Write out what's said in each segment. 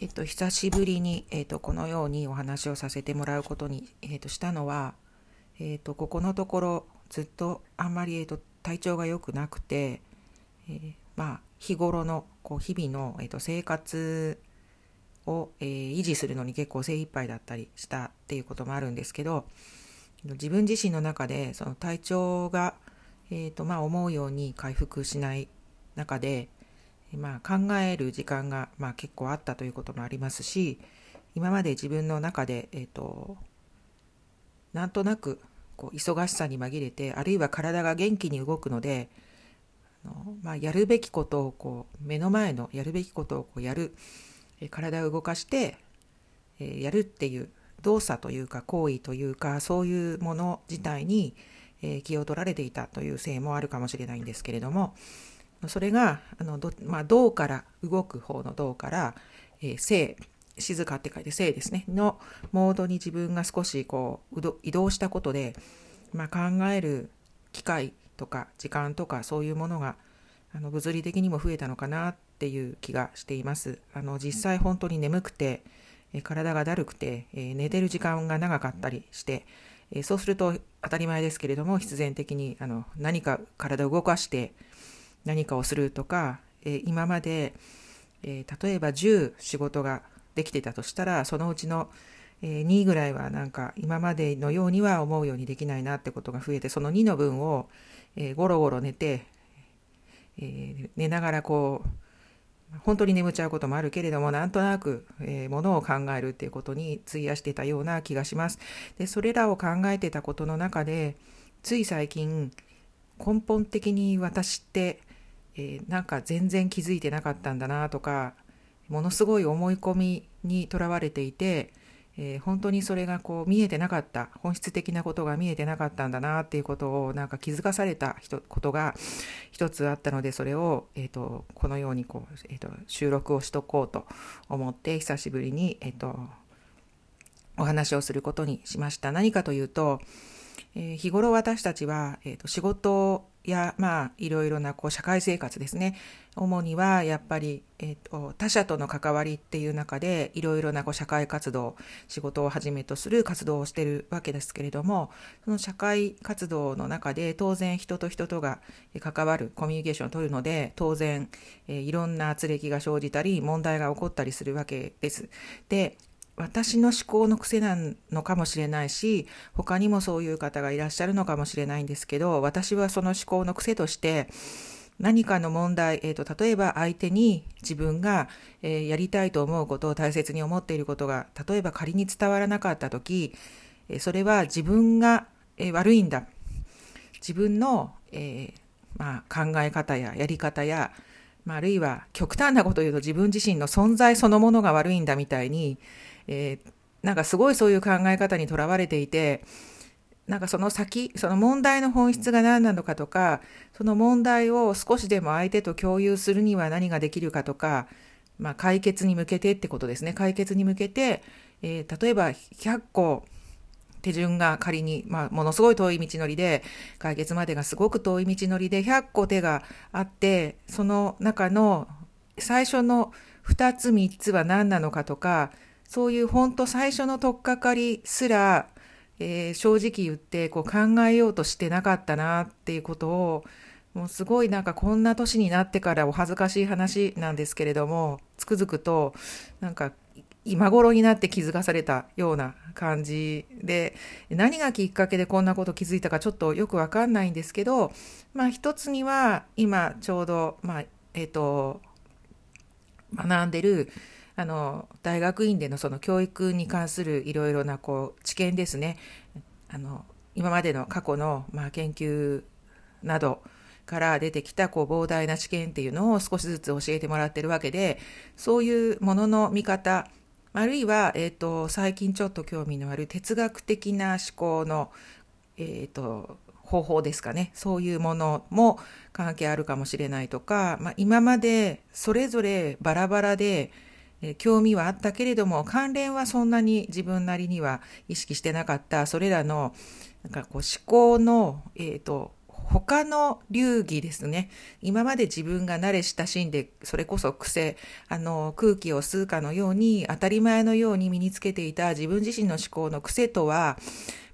えっと、久しぶりに、えっと、このようにお話をさせてもらうことに、えっと、したのは、えっと、ここのところずっとあんまり、えっと、体調が良くなくて、えー、まあ日頃のこう日々の、えっと、生活を、えー、維持するのに結構精一杯だったりしたっていうこともあるんですけど自分自身の中でその体調が、えーとまあ、思うように回復しない中でまあ、考える時間が、まあ、結構あったということもありますし今まで自分の中で、えーと、なんとなくこう忙しさに紛れてあるいは体が元気に動くのであの、まあ、やるべきことをこう目の前のやるべきことをこうやる、え体を動かして、えー、やるっていう動作というか行為というかそういうもの自体に、えー、気を取られていたというせいもあるかもしれないんですけれどもそれがあのど、まあ、動から動く方の動から、えー、静静かって書いて静ですねのモードに自分が少しこう移動したことで、まあ、考える機会とか時間とかそういうものがあの物理的にも増えたのかなっていう気がしています。あの実際本当に眠くて、え体がだるくて、え寝てる時間が長かったりして、えそうすると当たり前ですけれども必然的にあの何か体を動かして何かをするとか、え今まで、え例えば10仕事ができてたとしたらそのうちの、え2ぐらいはなんか今までのようには思うようにできないなってことが増えてその2の分を、えゴロゴロ寝て、え寝ながらこう本当に眠っちゃうこともあるけれどもなんとなく、えー、ものを考えるっていうことに費やしてたような気がします。でそれらを考えてたことの中でつい最近根本的に私ってえー、なんか全然気づいてなかったんだなとかものすごい思い込みにとらわれていて、えー、本当にそれがこう見えてなかった本質的なことが見えてなかったんだなっていうことをなんか気づかされたことが一つあったのでそれを、えーと、このようにこう、えーと、収録をしとこうと思って久しぶりに、えーとお話をすることにしました。何かというと、えー、日頃私たちは、えーと、仕事や、まあ、いろいろなこう社会生活ですね主にはやっぱり、えーと、他者との関わりっていう中でいろいろなこう社会活動仕事をはじめとする活動をしてるわけですけれどもその社会活動の中で当然人と人とが関わるコミュニケーションを取るので当然、え、いろんな圧力が生じたり問題が起こったりするわけです。で私の思考の癖なのかもしれないし他にもそういう方がいらっしゃるのかもしれないんですけど私はその思考の癖として何かの問題、えーと、例えば相手に自分が、えー、やりたいと思うことを大切に思っていることが例えば仮に伝わらなかった時、えー、それは自分が、え、悪いんだ。自分の、えまあ、考え方ややり方や、まあ、あるいは極端なことを言うと自分自身の存在そのものが悪いんだみたいにえー、なんかすごいそういう考え方にとらわれていてなんかその先その問題の本質が何なのかとかその問題を少しでも相手と共有するには何ができるかとか、まあ、解決に向けてってことですね。解決に向けて、えー、例えば100個手順が仮に、まあ、ものすごい遠い道のりで解決までがすごく遠い道のりで100個手があってその中の最初の2つ3つは何なのかとかそういう本当最初の取っかかりすら、えー、正直言ってこう考えようとしてなかったなっていうことをもうすごいなんかこんな年になってからお恥ずかしい話なんですけれどもつくづくとなんか今頃になって気づかされたような感じで何がきっかけでこんなこと気づいたかちょっとよくわかんないんですけどまあ一つには今ちょうどまあえっ、ー、と学んでるあの大学院でのその教育に関するいろいろなこう知見ですね。あの今までの過去の、まあ、研究などから出てきたこう膨大な知見っていうのを少しずつ教えてもらってるわけでそういうものの見方あるいは、えーと、最近ちょっと興味のある哲学的な思考の、えーと方法ですかね。そういうものも関係あるかもしれないとか、まあ、今までそれぞれバラバラで興味はあったけれども関連はそんなに自分なりには意識してなかったそれらのなんかこう思考の、えーと、他の流儀ですね。今まで自分が慣れ親しんで、それこそ癖、あの、空気を吸うかのように、当たり前のように身につけていた自分自身の思考の癖とは、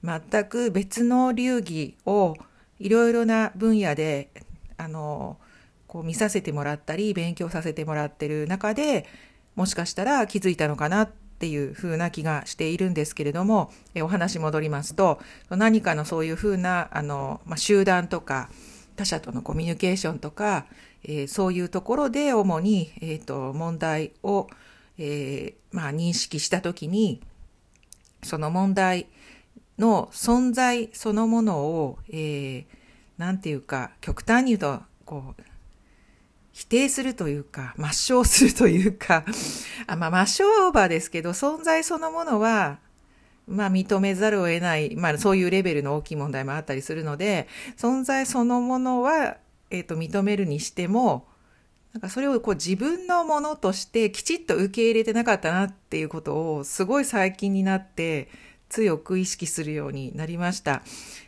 全く別の流儀をいろいろな分野で、あの、こう見させてもらったり、勉強させてもらってる中で、もしかしたら気づいたのかなっていう風な気がしているんですけれども、えお話戻りますと、何かのそういう風な、あの、まあ、集団とか、他者とのコミュニケーションとか、えー、そういうところで主に、えーと、問題を、えー、まあ、認識したときに、その問題の存在そのものを、えー、なんていうか、極端に言うと、こう、否定するというか、抹消するというか、あまあ、抹消オーバーですけど、存在そのものは、まあ、認めざるを得ない、まあ、そういうレベルの大きい問題もあったりするので、存在そのものは、えっ、ー、と、認めるにしても、なんかそれをこう自分のものとしてきちっと受け入れてなかったなっていうことをすごい最近になって強く意識するようになりました。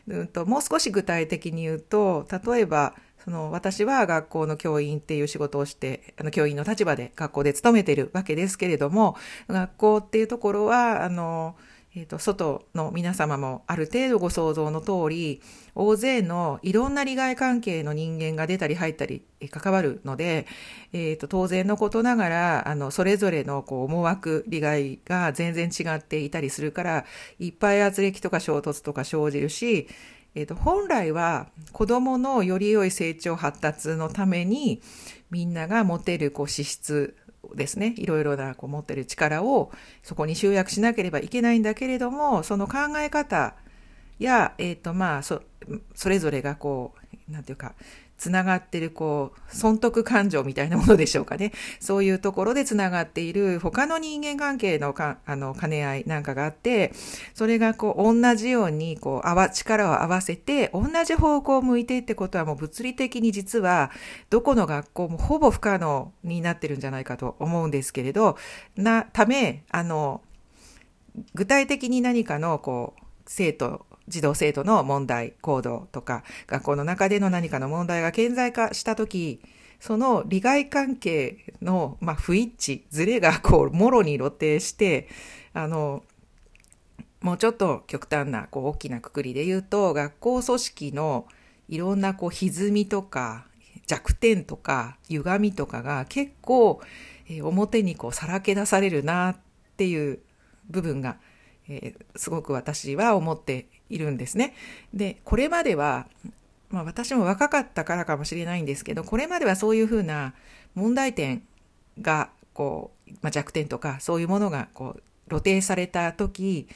うんともう少し具体的に言うと、例えばその私は学校の教員っていう仕事をして、あの教員の立場で学校で勤めてるわけですけれども、学校っていうところは、あの、えっ、ー、と、外の皆様もある程度ご想像の通り、大勢のいろんな利害関係の人間が出たり入ったり関わるので、えっ、ー、と、当然のことながら、あの、それぞれのこう思惑、利害が全然違っていたりするから、いっぱい圧力とか衝突とか生じるし、えーと、本来は子供のより良い成長発達のためにみんなが持てるこう資質ですね。いろいろなこう持ってる力をそこに集約しなければいけないんだけれどもその考え方や、えっとまあ、そそれぞれがこうなんていうかつながってる、こう、損得感情みたいなものでしょうかね。そういうところでつながっている他の人間関係のか、あの、兼ね合いなんかがあって、それがこう、同じように、こう、あわ、力を合わせて、同じ方向を向いてってことはもう物理的に実は、どこの学校もほぼ不可能になってるんじゃないかと思うんですけれど、な、ため、あの、具体的に何かの、こう、生徒児童生徒の問題行動とか学校の中での何かの問題が顕在化した時その利害関係の、まあ、不一致ずれがこうもろに露呈してあのもうちょっと極端なこう大きなくくりで言うと学校組織のいろんなこう歪みとか弱点とか歪みとかが結構、えー、表にこうさらけ出されるなっていう部分が、えー、すごく私は思っているんですね。で、これまでは、まあ私も若かったからかもしれないんですけど、これまではそういうふうな問題点が、こう、まあ、弱点とかそういうものがこう露呈された時、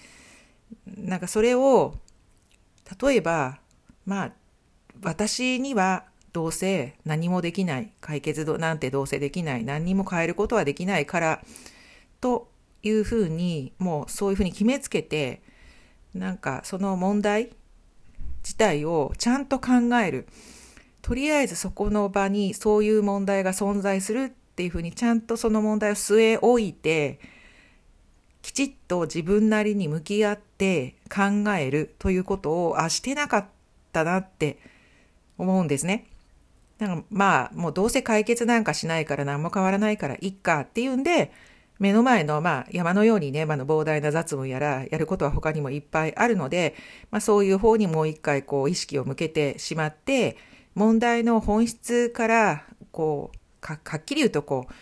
なんかそれを、例えば、まあ、私にはどうせ何もできない、解決なんてどうせできない、何にも変えることはできないから、というふうに、もうそういうふうに決めつけて、なんかその問題自体をちゃんと考える。とりあえずそこの場にそういう問題が存在するっていうふうにちゃんとその問題を据え置いて、きちっと自分なりに向き合って考えるということを、あ、してなかったなって思うんですね。なんかまあ、もうどうせ解決なんかしないから何も変わらないからいっかっていうんで、目の前の、まあ、山のようにね、まあ、膨大な雑務やら、やることは他にもいっぱいあるので、まあ、そういう方にもう一回、こう、意識を向けてしまって、問題の本質から、こう、かはっきり言うと、こう、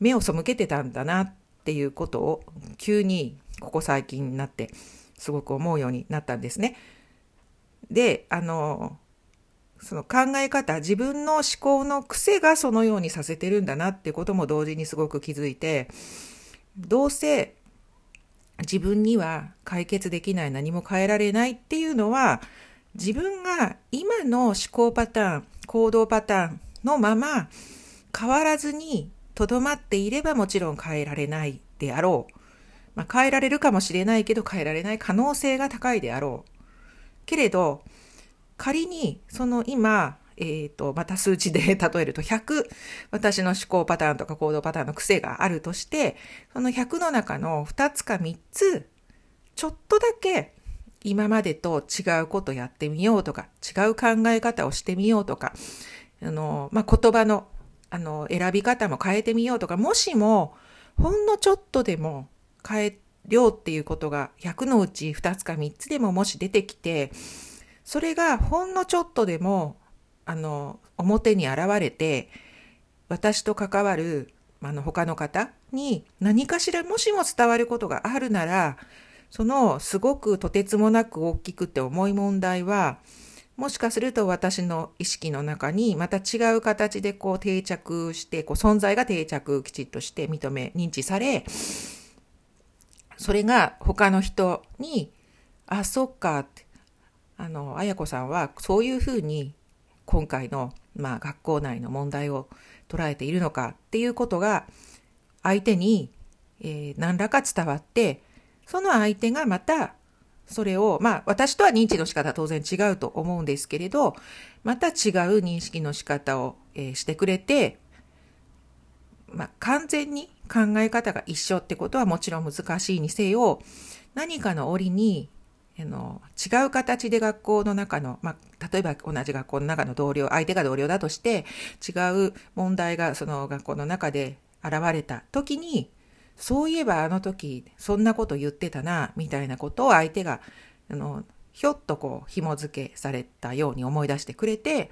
目を背けてたんだなっていうことを、急に、ここ最近になって、すごく思うようになったんですね。で、あの、その考え方、自分の思考の癖がそのようにさせてるんだなってことも同時にすごく気づいて、どうせ自分には解決できない何も変えられないっていうのは自分が今の思考パターン行動パターンのまま変わらずにとどまっていればもちろん変えられないであろう。まあ、変えられるかもしれないけど変えられない可能性が高いであろう。けれど仮にその今えっ、ー、と、また数値で 例えると100、私の思考パターンとか行動パターンの癖があるとして、その100の中の2つか3つ、ちょっとだけ今までと違うことやってみようとか、違う考え方をしてみようとか、あの、まあ、言葉の、あの、選び方も変えてみようとか、もしも、ほんのちょっとでも変えようっていうことが100のうち2つか3つでももし出てきて、それがほんのちょっとでも、あの、表に現れて、私と関わる、あの、他の方に何かしらもしも伝わることがあるなら、そのすごくとてつもなく大きくて重い問題は、もしかすると私の意識の中にまた違う形でこう定着して、こう存在が定着きちっとして認め、認知され、それが他の人に、あ、そっかって、あの、あやこさんはそういうふうに今回の、まあ、学校内の問題を捉えているのかっていうことが相手に、えー、何らか伝わって、その相手がまたそれを、まあ私とは認知の仕方は当然違うと思うんですけれど、また違う認識の仕方を、えー、してくれて、まあ完全に考え方が一緒ってことはもちろん難しいにせよ、何かの折に、あの違う形で学校の中の、まあ、例えば同じ学校の中の同僚、相手が同僚だとして、違う問題がその学校の中で現れた時に、そういえばあの時そんなこと言ってたな、みたいなことを相手が、あの、ひょっとこう紐付けされたように思い出してくれて、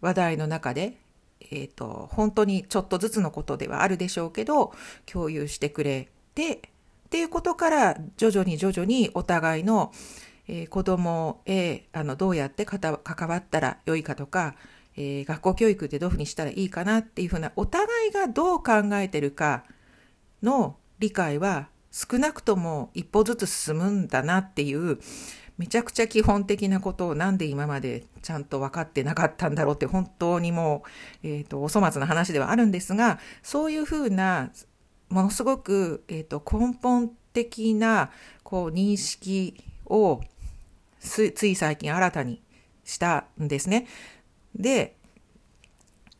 話題の中で、えっ、ー、と、本当にちょっとずつのことではあるでしょうけど、共有してくれて、っていうことから徐々に徐々にお互いの、えー、子供へあのどうやって関わったらよいかとか、えー、学校教育ってどういうふうにしたらいいかなっていうふうなお互いがどう考えてるかの理解は少なくとも一歩ずつ進むんだなっていうめちゃくちゃ基本的なことをなんで今までちゃんと分かってなかったんだろうって本当にもう、えっ、ー、と、お粗末な話ではあるんですが、そういうふうな、ものすごく、えっ、ー、と、根本的な、こう、認識をつい最近新たにしたんですね。で、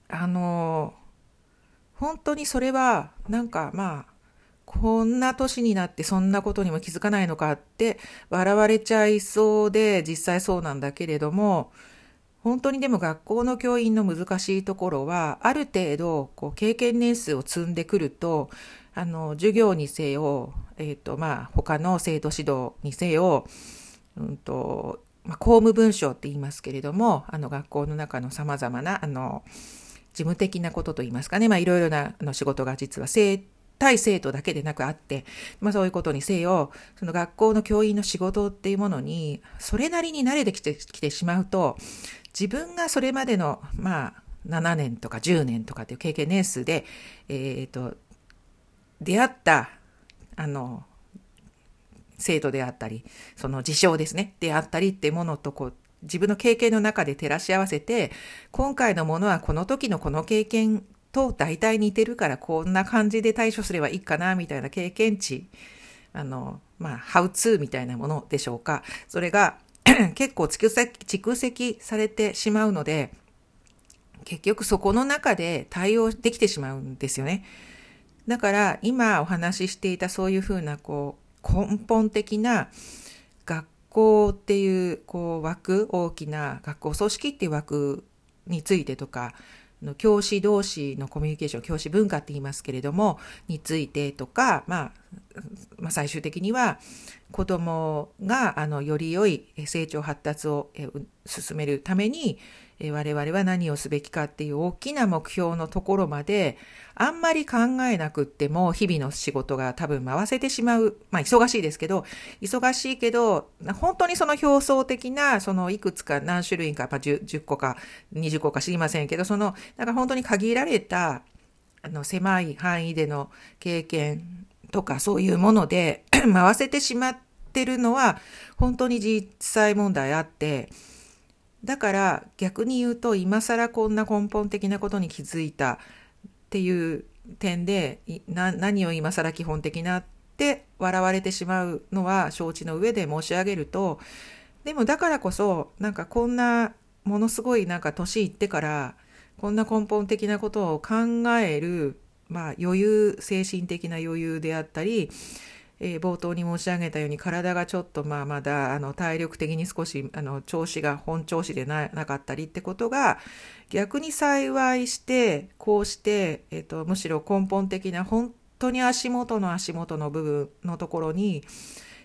あの、本当にそれは、なんかまあ、こんな年になってそんなことにも気づかないのかって笑われちゃいそうで実際そうなんだけれども本当にでも学校の教員の難しいところはある程度こう経験年数を積んでくるとあの授業にせよ、えっ、ー、とまあ他の生徒指導にせよ、うんとまあ、公務文書って言いますけれどもあの学校の中のさまざまなあの事務的なことといいますかね、まあ、いろいろなあの仕事が実は生対生徒だけでなくあって、まあそういうことにせよ、その学校の教員の仕事っていうものに、それなりに慣れてきてきてしまうと、自分がそれまでの、まあ、7年とか10年とかっていう経験年数で、えっ、ー、と、出会った、あの、生徒であったり、その事象ですね、であったりってものとこう、自分の経験の中で照らし合わせて、今回のものはこの時のこの経験と大体似てるからこんな感じで対処すればいいかなみたいな経験値、あの、まあ、ハウツーみたいなものでしょうか。それが 結構蓄積蓄積されてしまうので、結局そこの中で対応できてしまうんですよね。だから今お話ししていたそういうふうなこう根本的な学校っていうこう枠、大きな学校組織っていう枠についてとか、教師同士のコミュニケーション、教師文化って言いますけれども、についてとか、まあ、まあ、最終的には子供があのより良い成長発達を進めるために我々は何をすべきかっていう大きな目標のところまであんまり考えなくっても日々の仕事が多分回せてしまう。まあ忙しいですけど、忙しいけど、本当にその表層的な、そのいくつか何種類か、まあ、10, 10個か20個か知りませんけど、その、なんか本当に限られた、あの狭い範囲での経験とかそういうもので 回せてしまってるのは本当に実際問題あって、だから逆に言うと今更こんな根本的なことに気づいたっていう点で何を今更基本的なって笑われてしまうのは承知の上で申し上げるとでもだからこそなんかこんなものすごいなんか年いってからこんな根本的なことを考える、まあ、余裕精神的な余裕であったりえー、冒頭に申し上げたように体がちょっとまあまだあの体力的に少しあの調子が本調子でなかったりってことが逆に幸いしてこうして、えーと、むしろ根本的な本当に足元の足元の部分のところに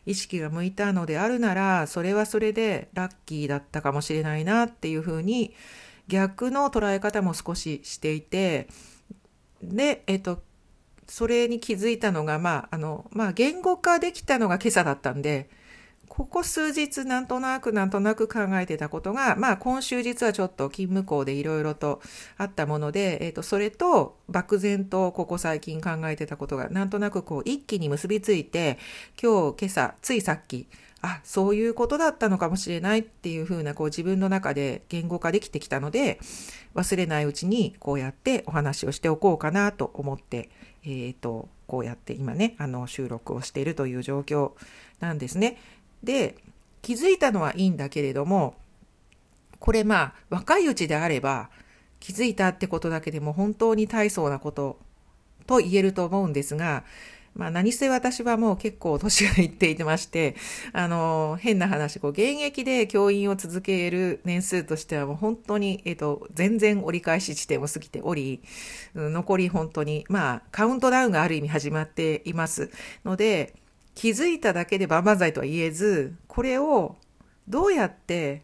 意識が向いたのであるならそれはそれでラッキーだったかもしれないなっていうふうに逆の捉え方も少ししていてで、えっ、と、それに気づいたのが、まあ、あの、まあ、言語化できたのが今朝だったんで、ここ数日なんとなくなんとなく考えてたことが、まあ今週実はちょっと勤務校でいろいろとあったもので、えっ、ー、と、それと漠然とここ最近考えてたことがなんとなくこう一気に結びついて、今日今朝、ついさっき、あ、そういうことだったのかもしれないっていうふうなこう自分の中で言語化できてきたので、忘れないうちにこうやってお話をしておこうかなと思って、えっ、ー、と、こうやって今ね、あの収録をしているという状況なんですね。で、気づいたのはいいんだけれども、これまあ若いうちであれば気づいたってことだけでも本当に大層なことと言えると思うんですが、まあ何せ私はもう結構年がいっていてまして、あの、変な話、こう、現役で教員を続ける年数としてはもう本当に、えっ、と、全然折り返し地点を過ぎており、残り本当に、まあ、カウントダウンがある意味始まっています。ので、気づいただけで万々歳とは言えず、これをどうやって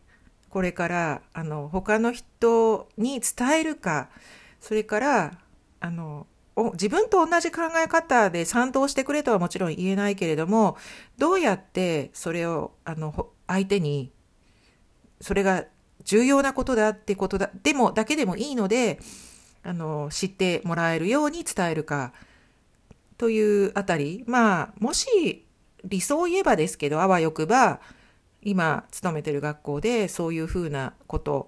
これからあの他の人に伝えるか、それからあの自分と同じ考え方で賛同してくれとはもちろん言えないけれども、どうやってそれをあの相手に、それが重要なことだってことだ、でも、だけでもいいので、あの、知ってもらえるように伝えるか、というあたり、まあ、もし理想を言えばですけど、あわよくば、今勤めてる学校でそういうふうなこと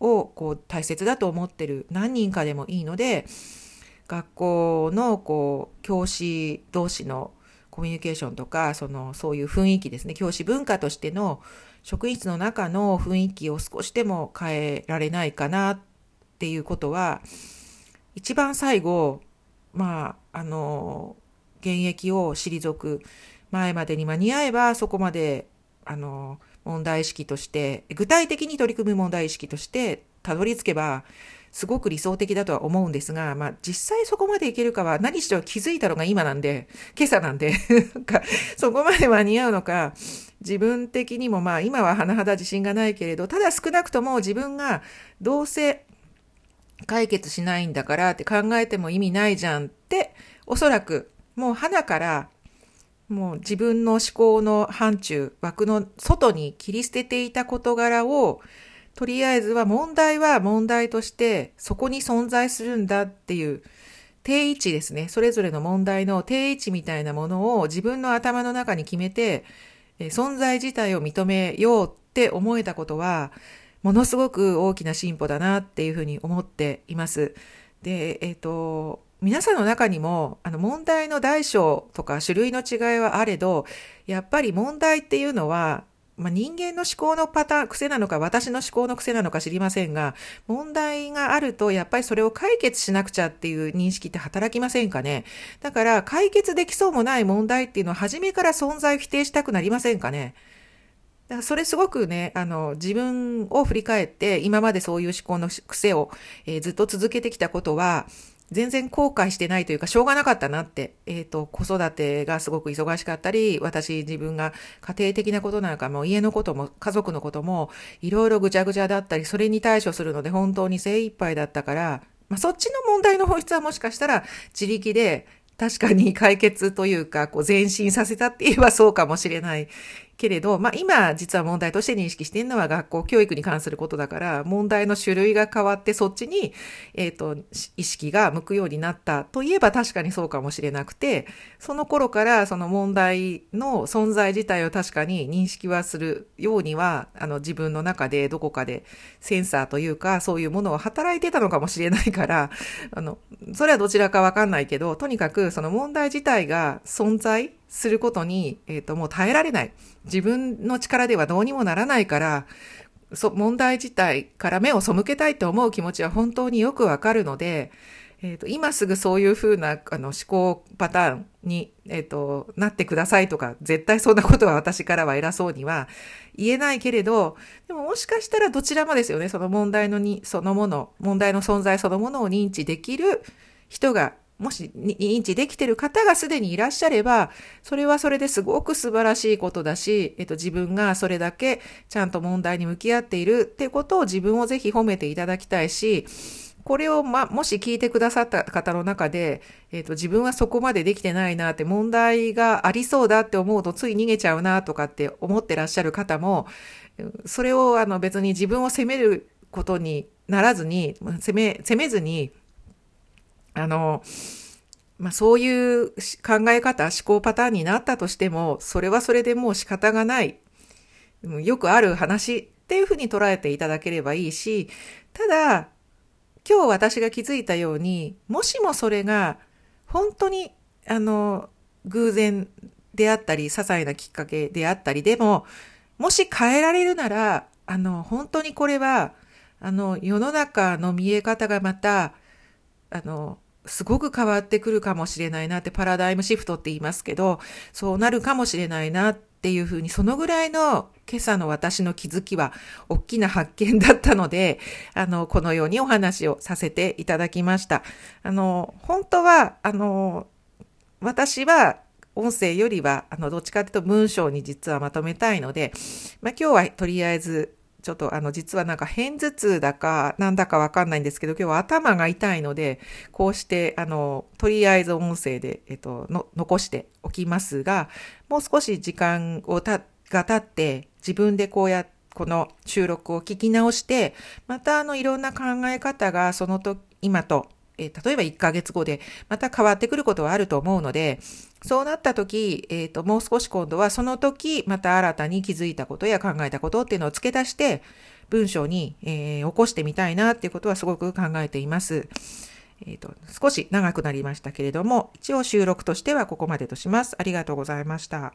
をこう大切だと思ってる何人かでもいいので、学校のこう教師同士のコミュニケーションとかそのそういう雰囲気ですね。教師文化としての職員室の中の雰囲気を少しでも変えられないかなっていうことは一番最後まああの現役を退く前までに間に合えばそこまであの問題意識として具体的に取り組む問題意識としてたどり着けばすごく理想的だとは思うんですが、まあ実際そこまでいけるかは何しろ気づいたのが今なんで、今朝なんでそこまで間に合うのか、自分的にもまあ今は甚だ自信がないけれど、ただ少なくとも自分がどうせ解決しないんだからって考えても意味ないじゃんって、おそらくもう花からもう自分の思考の範疇、枠の外に切り捨てていた事柄をとりあえずは問題は問題としてそこに存在するんだっていう定位置ですね。それぞれの問題の定位置みたいなものを自分の頭の中に決めて、存在自体を認めようって思えたことは、ものすごく大きな進歩だなっていうふうに思っています。で、えっ、ー、と、皆さんの中にも、あの、問題の大小とか種類の違いはあれど、やっぱり問題っていうのは、まあ、人間の思考のパターン、癖なのか、私の思考の癖なのか知りませんが、問題があると、やっぱりそれを解決しなくちゃっていう認識って働きませんかね？だから、解決できそうもない問題っていうのは、初めから存在を否定したくなりませんかね？だからそれすごくね、あの、自分を振り返って、今までそういう思考の癖を、えー、ずっと続けてきたことは、全然後悔してないというか、しょうがなかったなって、えっ、ー、と、子育てがすごく忙しかったり、私自分が家庭的なことなんかも、家のことも、家族のことも、いろいろぐちゃぐちゃだったり、それに対処するので本当に精一杯だったから、まあ、そっちの問題の本質はもしかしたら自力で確かに解決というか、こう前進させたって言えばそうかもしれない。けれど、まあ今実は問題として認識しているのは学校教育に関することだから、問題の種類が変わってそっちに、えっ、ー、と、意識が向くようになった。といえば確かにそうかもしれなくて、その頃からその問題の存在自体を確かに認識はするようには、あの自分の中でどこかでセンサーというかそういうものを働いてたのかもしれないから、あの、それはどちらかわかんないけど、とにかくその問題自体が存在することに、えっ、ー、と、もう耐えられない。自分の力ではどうにもならないから、そ問題自体から目を背けたいと思う気持ちは本当によくわかるので、えーと、今すぐそういうふうなあの思考パターンに、えーと、なってくださいとか絶対そんなことは私からは偉そうには言えないけれどでももしかしたらどちらもですよねその問題のにそのもの問題の存在そのものを認知できる人がもし認知できてる方がすでにいらっしゃれば、それはそれですごく素晴らしいことだし、えっと、自分がそれだけちゃんと問題に向き合っているっていうことを自分をぜひ褒めていただきたいし、これを、ま、もし聞いてくださった方の中で、えっ、と、自分はそこまでできてないなって問題がありそうだって思うとつい逃げちゃうなとかって思ってらっしゃる方も、それをあの別に自分を責めることにならずに、責め、責めずに、あの、まあ、そういう考え方、思考パターンになったとしても、それはそれでもう仕方がない。よくある話っていうふうに捉えていただければいいし、ただ、今日私が気づいたように、もしもそれが本当に、あの、偶然であったり、些細なきっかけであったり、でも、もし変えられるなら、あの、本当にこれは、あの、世の中の見え方がまた、あの、すごく変わってくるかもしれないなってパラダイムシフトって言いますけど、そうなるかもしれないなっていうふうに、そのぐらいの今朝の私の気づきは大きな発見だったので、あの、このようにお話をさせていただきました。あの、本当は、あの、私は音声よりは、あの、どっちかというと文章に実はまとめたいので、まあ、今日はとりあえずちょっとあの実はなんか片頭痛だかなんだかわかんないんですけど今日は頭が痛いのでこうしてあのとりあえず音声で、えっと、の残しておきますがもう少し時間をたが経って自分でこうやこの収録を聞き直してまたあのいろんな考え方がその時今とえー、例えば1ヶ月後でまた変わってくることはあると思うので、そうなった時、えっ、ー、と、もう少し今度はその時、また新たに気づいたことや考えたことっていうのを付け出して、文章に、えー、起こしてみたいなっていうことはすごく考えています。えっ、と、少し長くなりましたけれども、一応収録としてはここまでとします。ありがとうございました。